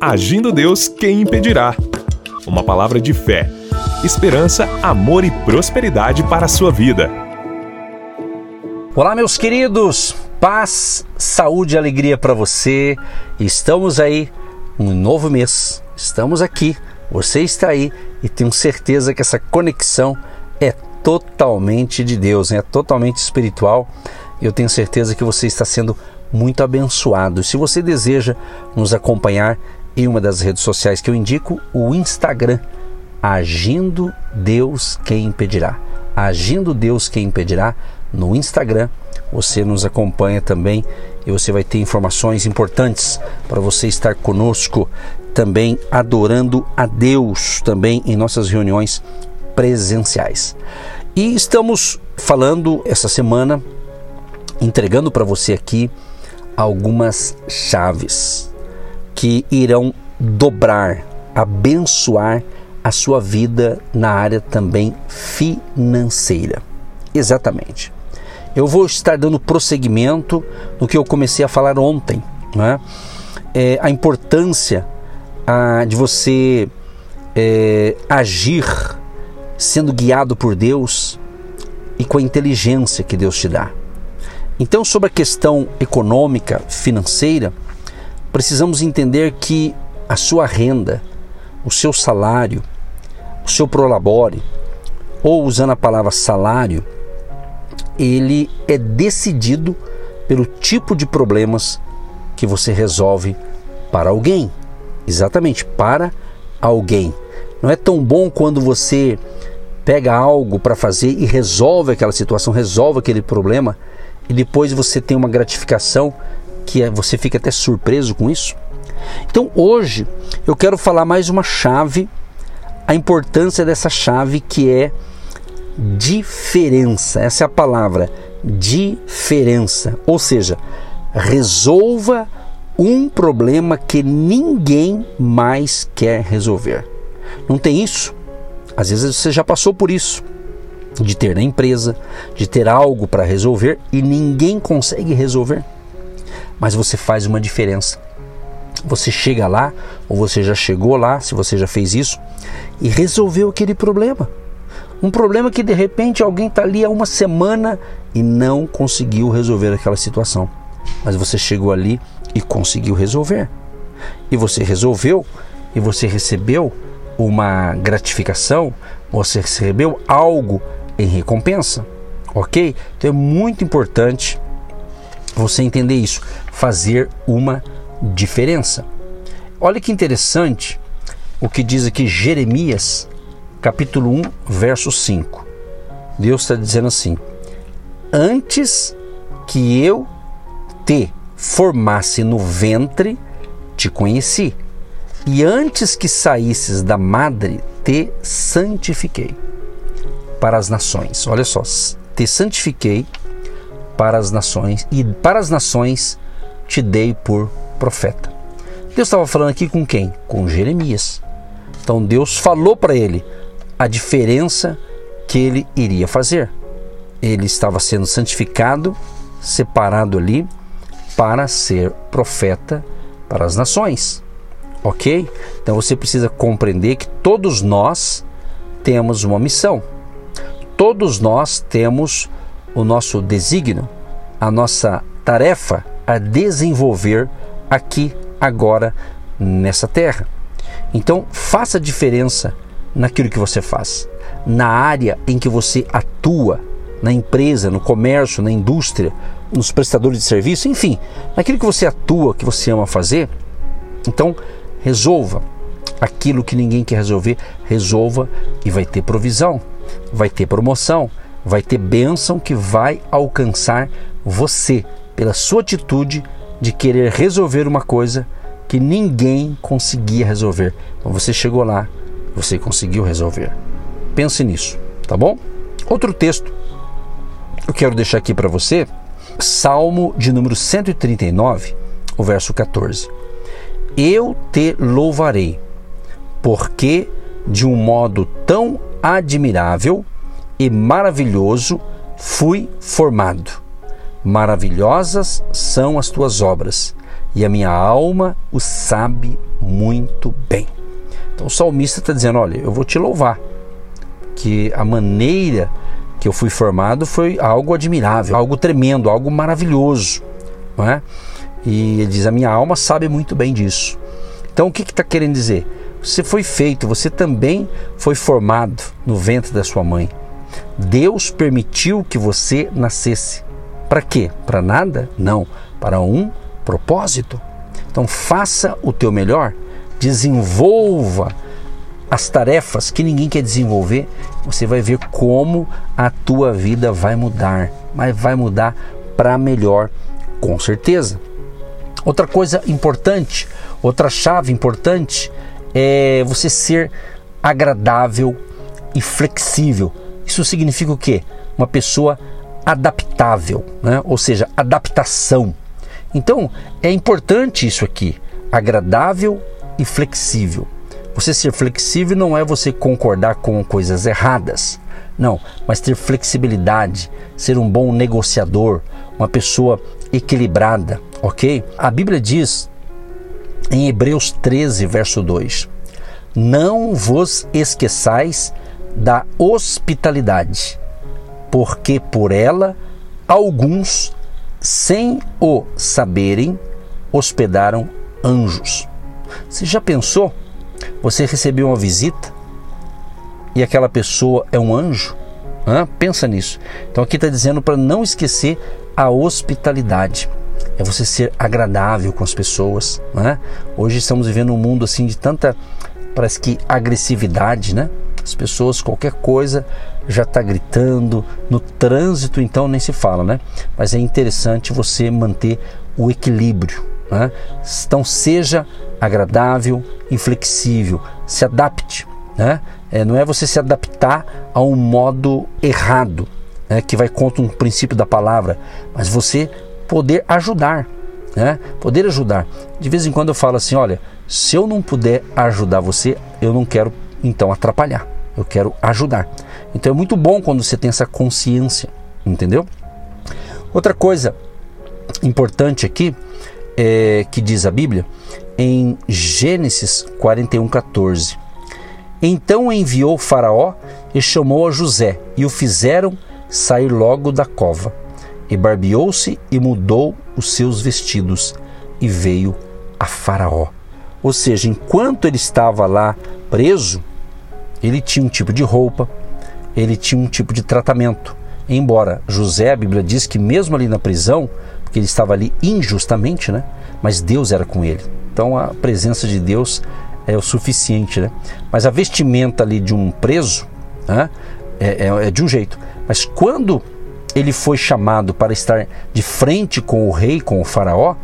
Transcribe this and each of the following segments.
Agindo Deus, quem impedirá? Uma palavra de fé, esperança, amor e prosperidade para a sua vida. Olá, meus queridos, paz, saúde e alegria para você. Estamos aí, um novo mês, estamos aqui, você está aí e tenho certeza que essa conexão é totalmente de Deus, é totalmente espiritual. Eu tenho certeza que você está sendo muito abençoado. Se você deseja nos acompanhar em uma das redes sociais que eu indico, o Instagram, Agindo Deus Quem Impedirá. Agindo Deus Quem Impedirá no Instagram. Você nos acompanha também e você vai ter informações importantes para você estar conosco também adorando a Deus também em nossas reuniões presenciais. E estamos falando essa semana entregando para você aqui algumas chaves que irão dobrar, abençoar a sua vida na área também financeira. Exatamente. Eu vou estar dando prosseguimento no que eu comecei a falar ontem, né? É, a importância a, de você é, agir sendo guiado por Deus e com a inteligência que Deus te dá. Então, sobre a questão econômica, financeira, precisamos entender que a sua renda, o seu salário, o seu prolabore, ou usando a palavra salário, ele é decidido pelo tipo de problemas que você resolve para alguém. Exatamente, para alguém. Não é tão bom quando você pega algo para fazer e resolve aquela situação, resolve aquele problema e depois você tem uma gratificação que é, você fica até surpreso com isso. Então hoje eu quero falar mais uma chave, a importância dessa chave que é diferença. Essa é a palavra, diferença. Ou seja, resolva um problema que ninguém mais quer resolver. Não tem isso? Às vezes você já passou por isso de ter na empresa, de ter algo para resolver e ninguém consegue resolver. Mas você faz uma diferença. Você chega lá, ou você já chegou lá, se você já fez isso, e resolveu aquele problema. Um problema que de repente alguém está ali há uma semana e não conseguiu resolver aquela situação. Mas você chegou ali e conseguiu resolver. E você resolveu e você recebeu uma gratificação, você recebeu algo em recompensa, ok? Então é muito importante você entender isso, fazer uma diferença. Olha que interessante o que diz aqui Jeremias, capítulo 1, verso 5. Deus está dizendo assim: Antes que eu te formasse no ventre, te conheci, e antes que saísses da madre, te santifiquei para as nações. Olha só, te santifiquei para as nações e para as nações te dei por profeta. Deus estava falando aqui com quem? Com Jeremias. Então Deus falou para ele a diferença que ele iria fazer. Ele estava sendo santificado, separado ali para ser profeta para as nações. Ok? Então você precisa compreender que todos nós temos uma missão todos nós temos o nosso desígnio, a nossa tarefa a desenvolver aqui, agora, nessa terra. Então, faça diferença naquilo que você faz, na área em que você atua, na empresa, no comércio, na indústria, nos prestadores de serviço, enfim, naquilo que você atua, que você ama fazer. Então, resolva aquilo que ninguém quer resolver, resolva e vai ter provisão vai ter promoção, vai ter bênção que vai alcançar você pela sua atitude de querer resolver uma coisa que ninguém conseguia resolver. Então você chegou lá, você conseguiu resolver. Pense nisso, tá bom? Outro texto eu quero deixar aqui para você, Salmo de número 139, o verso 14. Eu te louvarei, porque de um modo tão admirável e maravilhoso fui formado. Maravilhosas são as tuas obras, e a minha alma o sabe muito bem. Então o salmista está dizendo: Olha, eu vou te louvar, que a maneira que eu fui formado foi algo admirável, algo tremendo, algo maravilhoso. Não é? E ele diz: A minha alma sabe muito bem disso. Então o que está que querendo dizer? Você foi feito, você também foi formado no ventre da sua mãe. Deus permitiu que você nascesse. Para quê? Para nada? Não, para um propósito. Então faça o teu melhor, desenvolva as tarefas que ninguém quer desenvolver, você vai ver como a tua vida vai mudar, mas vai mudar para melhor, com certeza. Outra coisa importante, outra chave importante é você ser agradável e flexível. Isso significa o quê? Uma pessoa adaptável, né? ou seja, adaptação. Então é importante isso aqui, agradável e flexível. Você ser flexível não é você concordar com coisas erradas, não, mas ter flexibilidade, ser um bom negociador, uma pessoa equilibrada, ok? A Bíblia diz em Hebreus 13, verso 2: Não vos esqueçais da hospitalidade, porque por ela alguns, sem o saberem, hospedaram anjos. Você já pensou? Você recebeu uma visita e aquela pessoa é um anjo? Hã? Pensa nisso. Então aqui está dizendo para não esquecer a hospitalidade é você ser agradável com as pessoas. Né? Hoje estamos vivendo um mundo assim de tanta, parece que agressividade, né? As pessoas, qualquer coisa, já está gritando. No trânsito, então, nem se fala, né? Mas é interessante você manter o equilíbrio. Né? Então, seja agradável e flexível, se adapte. Né? É, não é você se adaptar a um modo errado, né? que vai contra um princípio da palavra, mas você poder ajudar, né? Poder ajudar. De vez em quando eu falo assim, olha, se eu não puder ajudar você, eu não quero então atrapalhar. Eu quero ajudar. Então é muito bom quando você tem essa consciência, entendeu? Outra coisa importante aqui é que diz a Bíblia em Gênesis 41:14. Então enviou Faraó e chamou a José e o fizeram sair logo da cova e barbeou-se e mudou os seus vestidos e veio a Faraó. Ou seja, enquanto ele estava lá preso, ele tinha um tipo de roupa, ele tinha um tipo de tratamento. Embora José, a Bíblia diz que mesmo ali na prisão, porque ele estava ali injustamente, né? Mas Deus era com ele. Então a presença de Deus é o suficiente, né? Mas a vestimenta ali de um preso né? é, é, é de um jeito. Mas quando ele foi chamado para estar de frente com o rei, com o faraó,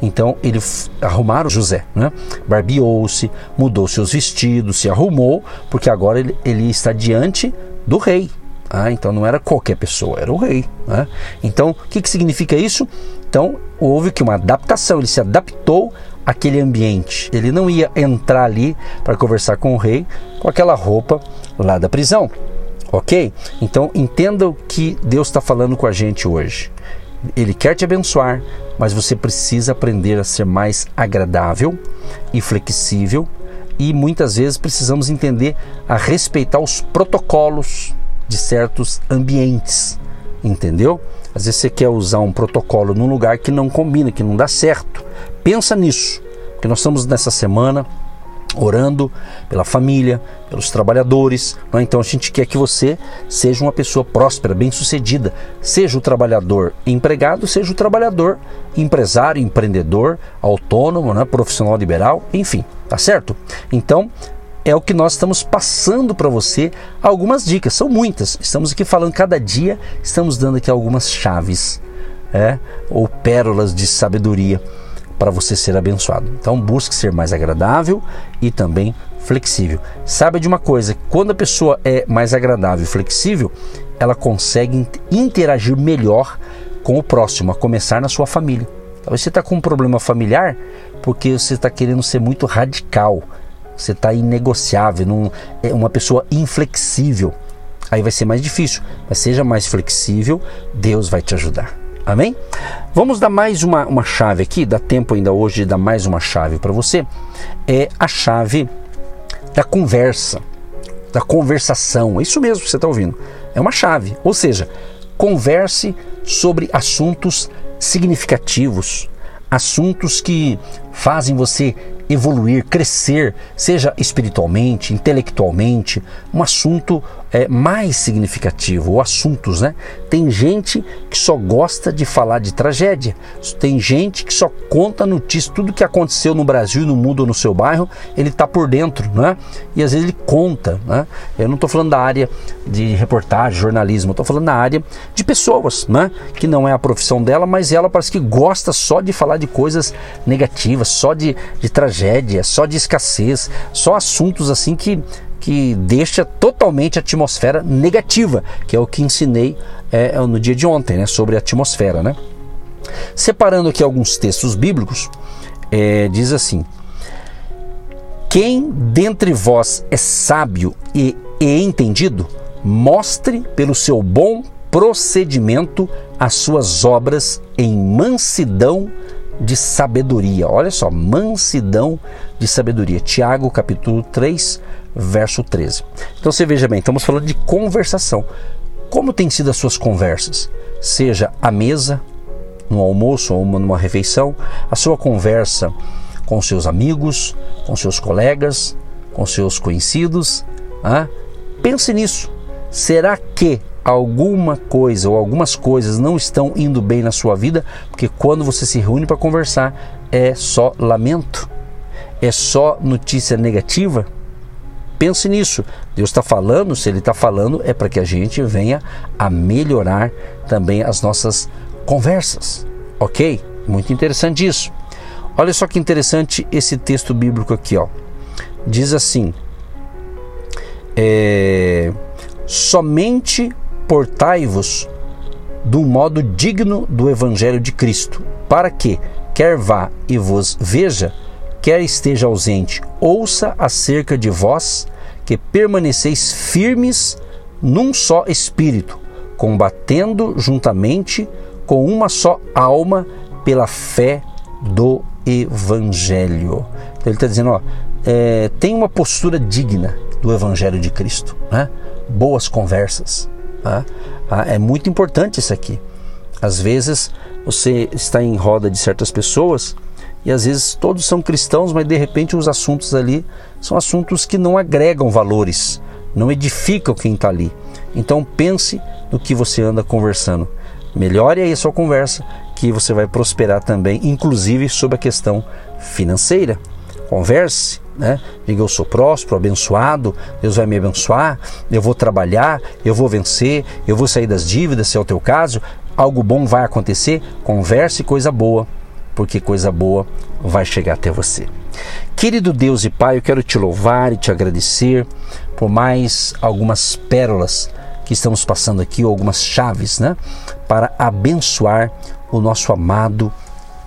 então ele arrumaram José, né? barbeou-se, mudou seus vestidos, se arrumou, porque agora ele, ele está diante do rei. Ah, então não era qualquer pessoa, era o rei. Né? Então, o que, que significa isso? Então, houve que uma adaptação, ele se adaptou àquele ambiente. Ele não ia entrar ali para conversar com o rei com aquela roupa lá da prisão. Ok? Então entenda o que Deus está falando com a gente hoje. Ele quer te abençoar, mas você precisa aprender a ser mais agradável e flexível e muitas vezes precisamos entender a respeitar os protocolos de certos ambientes, entendeu? Às vezes você quer usar um protocolo num lugar que não combina, que não dá certo. Pensa nisso, porque nós estamos nessa semana orando pela família, pelos trabalhadores. Né? Então a gente quer que você seja uma pessoa próspera, bem-sucedida, seja o trabalhador empregado, seja o trabalhador empresário, empreendedor, autônomo, né? profissional liberal, enfim, tá certo? Então é o que nós estamos passando para você algumas dicas, são muitas. Estamos aqui falando cada dia, estamos dando aqui algumas chaves, é, ou pérolas de sabedoria para você ser abençoado. Então busque ser mais agradável e também flexível. Saiba de uma coisa, quando a pessoa é mais agradável e flexível, ela consegue interagir melhor com o próximo, a começar na sua família. Talvez você está com um problema familiar porque você está querendo ser muito radical, você está inegociável, num, é uma pessoa inflexível. Aí vai ser mais difícil, mas seja mais flexível, Deus vai te ajudar. Amém? Vamos dar mais uma, uma chave aqui, dá tempo ainda hoje de dar mais uma chave para você. É a chave da conversa, da conversação. É isso mesmo que você está ouvindo. É uma chave. Ou seja, converse sobre assuntos significativos, assuntos que fazem você evoluir, crescer, seja espiritualmente, intelectualmente, um assunto é, mais significativo, ou assuntos, né? Tem gente que só gosta de falar de tragédia, tem gente que só conta notícias, tudo que aconteceu no Brasil, no mundo no seu bairro, ele está por dentro, né? E às vezes ele conta, né? Eu não estou falando da área de reportagem, jornalismo, estou falando da área de pessoas, né? Que não é a profissão dela, mas ela parece que gosta só de falar de coisas negativas, só de, de tragédia, só de escassez, só assuntos assim que que deixa totalmente a atmosfera negativa, que é o que ensinei é, é, no dia de ontem, né, sobre a atmosfera. Né? Separando aqui alguns textos bíblicos, é, diz assim: Quem dentre vós é sábio e, e entendido, mostre pelo seu bom procedimento as suas obras em mansidão de sabedoria. Olha só, mansidão de sabedoria. Tiago, capítulo 3, verso 13. Então você veja bem, estamos falando de conversação. Como têm sido as suas conversas? Seja à mesa, no almoço ou numa refeição, a sua conversa com seus amigos, com seus colegas, com seus conhecidos. Ah? Pense nisso. Será que alguma coisa ou algumas coisas não estão indo bem na sua vida? Porque quando você se reúne para conversar, é só lamento, é só notícia negativa Pense nisso. Deus está falando, se Ele está falando, é para que a gente venha a melhorar também as nossas conversas. Ok? Muito interessante isso. Olha só que interessante esse texto bíblico aqui, ó. Diz assim: é, somente portai-vos um modo digno do Evangelho de Cristo, para que, quer vá e vos veja, quer esteja ausente, ouça acerca de vós que permaneceis firmes num só espírito, combatendo juntamente com uma só alma pela fé do Evangelho. Então ele está dizendo, ó, é, tem uma postura digna do Evangelho de Cristo, né? boas conversas. Tá? Ah, é muito importante isso aqui. Às vezes você está em roda de certas pessoas e às vezes todos são cristãos, mas de repente os assuntos ali são assuntos que não agregam valores, não edificam quem está ali. Então pense no que você anda conversando. Melhore aí a sua conversa, que você vai prosperar também, inclusive sobre a questão financeira. Converse, né? Diga eu sou próspero, abençoado, Deus vai me abençoar, eu vou trabalhar, eu vou vencer, eu vou sair das dívidas, se é o teu caso, algo bom vai acontecer. Converse coisa boa porque coisa boa vai chegar até você. Querido Deus e Pai, eu quero te louvar e te agradecer por mais algumas pérolas que estamos passando aqui, ou algumas chaves, né, para abençoar o nosso amado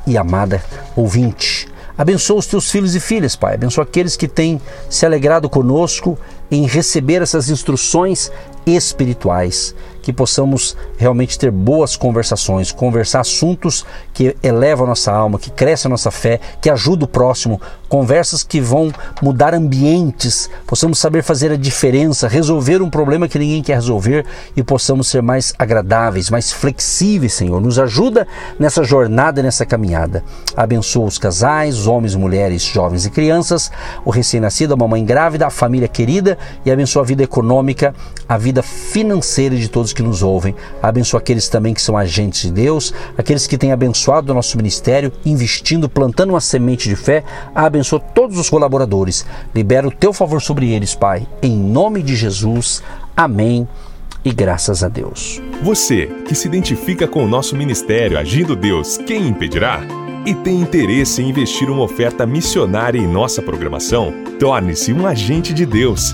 e amada ouvinte. Abençoa os teus filhos e filhas, Pai. Abençoa aqueles que têm se alegrado conosco em receber essas instruções espirituais que possamos realmente ter boas conversações, conversar assuntos que elevam a nossa alma, que crescem a nossa fé, que ajudam o próximo, conversas que vão mudar ambientes, possamos saber fazer a diferença, resolver um problema que ninguém quer resolver e possamos ser mais agradáveis, mais flexíveis, Senhor. Nos ajuda nessa jornada, nessa caminhada. Abençoa os casais, homens, mulheres, jovens e crianças, o recém-nascido, a mamãe grávida, a família querida e abençoa a vida econômica, a vida financeira de todos que nos ouvem. Abençoa aqueles também que são agentes de Deus, aqueles que têm abençoado o nosso ministério, investindo, plantando uma semente de fé. Abençoa todos os colaboradores. Libera o teu favor sobre eles, Pai. Em nome de Jesus. Amém. E graças a Deus. Você que se identifica com o nosso ministério Agindo Deus, quem impedirá? E tem interesse em investir uma oferta missionária em nossa programação? Torne-se um agente de Deus